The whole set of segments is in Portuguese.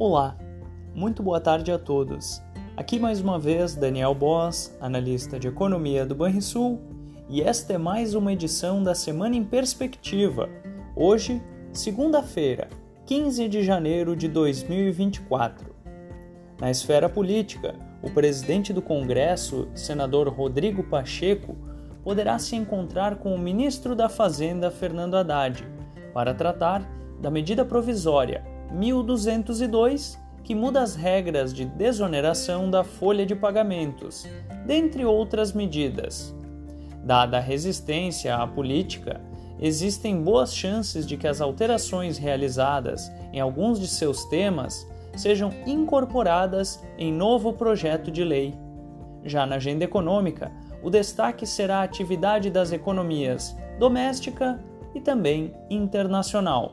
Olá, muito boa tarde a todos. Aqui mais uma vez Daniel Boss, analista de economia do Banrisul, e esta é mais uma edição da Semana em Perspectiva. Hoje, segunda-feira, 15 de janeiro de 2024. Na esfera política, o presidente do Congresso, senador Rodrigo Pacheco, poderá se encontrar com o ministro da Fazenda, Fernando Haddad, para tratar da medida provisória 1202, que muda as regras de desoneração da folha de pagamentos, dentre outras medidas. Dada a resistência à política, existem boas chances de que as alterações realizadas em alguns de seus temas sejam incorporadas em novo projeto de lei. Já na agenda econômica, o destaque será a atividade das economias doméstica e também internacional.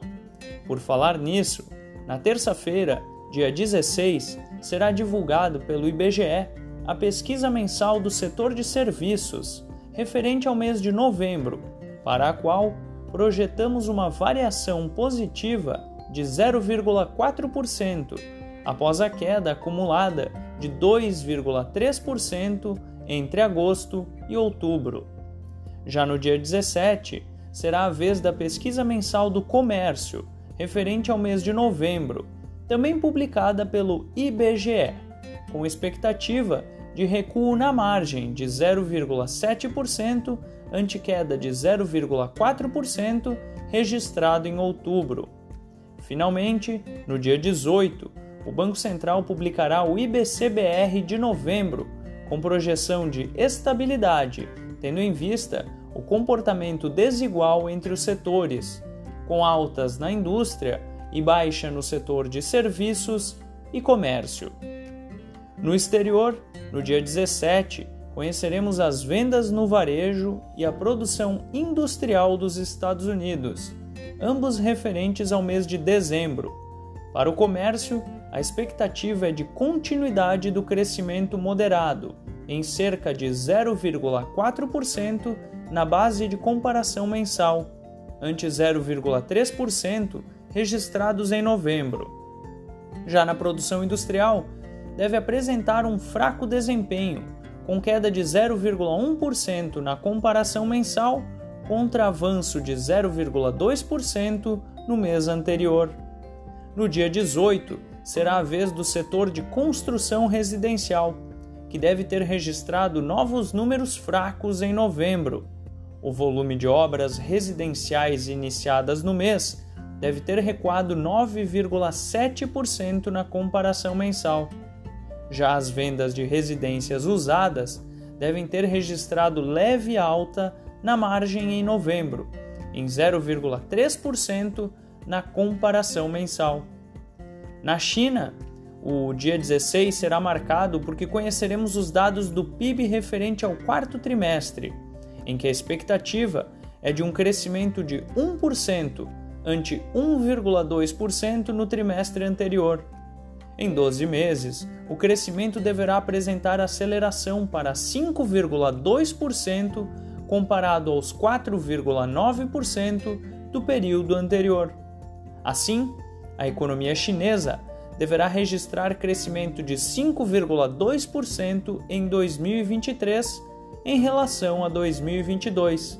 Por falar nisso, na terça-feira, dia 16, será divulgado pelo IBGE a pesquisa mensal do setor de serviços, referente ao mês de novembro, para a qual projetamos uma variação positiva de 0,4%, após a queda acumulada de 2,3% entre agosto e outubro. Já no dia 17, será a vez da pesquisa mensal do comércio, referente ao mês de novembro, também publicada pelo IBGE, com expectativa de recuo na margem de 0,7% ante queda de 0,4% registrado em outubro. Finalmente, no dia 18, o Banco Central publicará o IBCBR de novembro, com projeção de estabilidade, tendo em vista o comportamento desigual entre os setores, com altas na indústria e baixa no setor de serviços e comércio. No exterior, no dia 17, conheceremos as vendas no varejo e a produção industrial dos Estados Unidos, ambos referentes ao mês de dezembro. Para o comércio, a expectativa é de continuidade do crescimento moderado, em cerca de 0,4% na base de comparação mensal, ante 0,3% registrados em novembro. Já na produção industrial, deve apresentar um fraco desempenho, com queda de 0,1% na comparação mensal contra avanço de 0,2% no mês anterior. No dia 18, será a vez do setor de construção residencial, que deve ter registrado novos números fracos em novembro. O volume de obras residenciais iniciadas no mês deve ter recuado 9,7% na comparação mensal. Já as vendas de residências usadas devem ter registrado leve alta na margem em novembro, em 0,3% na comparação mensal. Na China, o dia 16 será marcado porque conheceremos os dados do PIB referente ao quarto trimestre, em que a expectativa é de um crescimento de 1% ante 1,2% no trimestre anterior. Em 12 meses, o crescimento deverá apresentar aceleração para 5,2% comparado aos 4,9% do período anterior. Assim, a economia chinesa deverá registrar crescimento de 5,2% em 2023 em relação a 2022.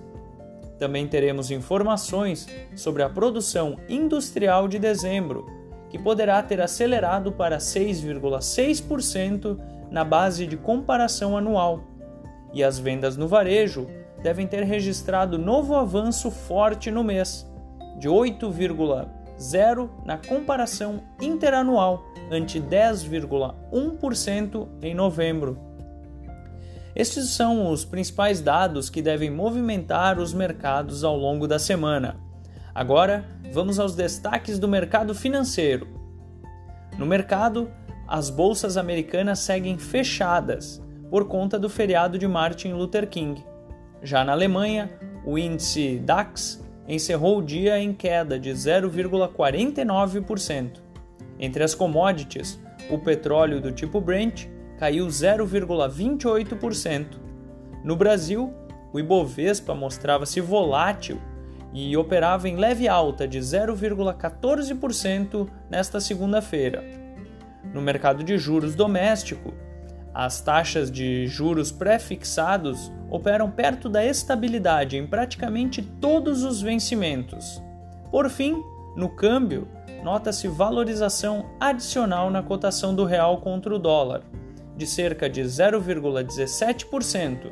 Também teremos informações sobre a produção industrial de dezembro, que poderá ter acelerado para 6,6% na base de comparação anual, e as vendas no varejo devem ter registrado novo avanço forte no mês, de 8,0% na comparação interanual, ante 10,1% em novembro. Estes são os principais dados que devem movimentar os mercados ao longo da semana. Agora, vamos aos destaques do mercado financeiro. No mercado, as bolsas americanas seguem fechadas por conta do feriado de Martin Luther King. Já na Alemanha, o índice DAX encerrou o dia em queda de 0,49%. Entre as commodities, o petróleo do tipo Brent caiu 0,28%. No Brasil, o Ibovespa mostrava-se volátil e operava em leve alta de 0,14% nesta segunda-feira. No mercado de juros doméstico, as taxas de juros pré-fixados operam perto da estabilidade em praticamente todos os vencimentos. Por fim, no câmbio, nota-se valorização adicional na cotação do real contra o dólar, de cerca de 0,17%,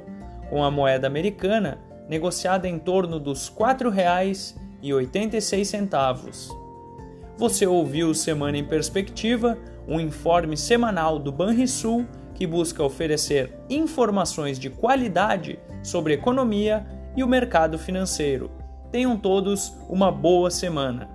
com a moeda americana negociada em torno dos R$ 4,86. Você ouviu Semana em Perspectiva, um informe semanal do Banrisul que busca oferecer informações de qualidade sobre economia e o mercado financeiro. Tenham todos uma boa semana.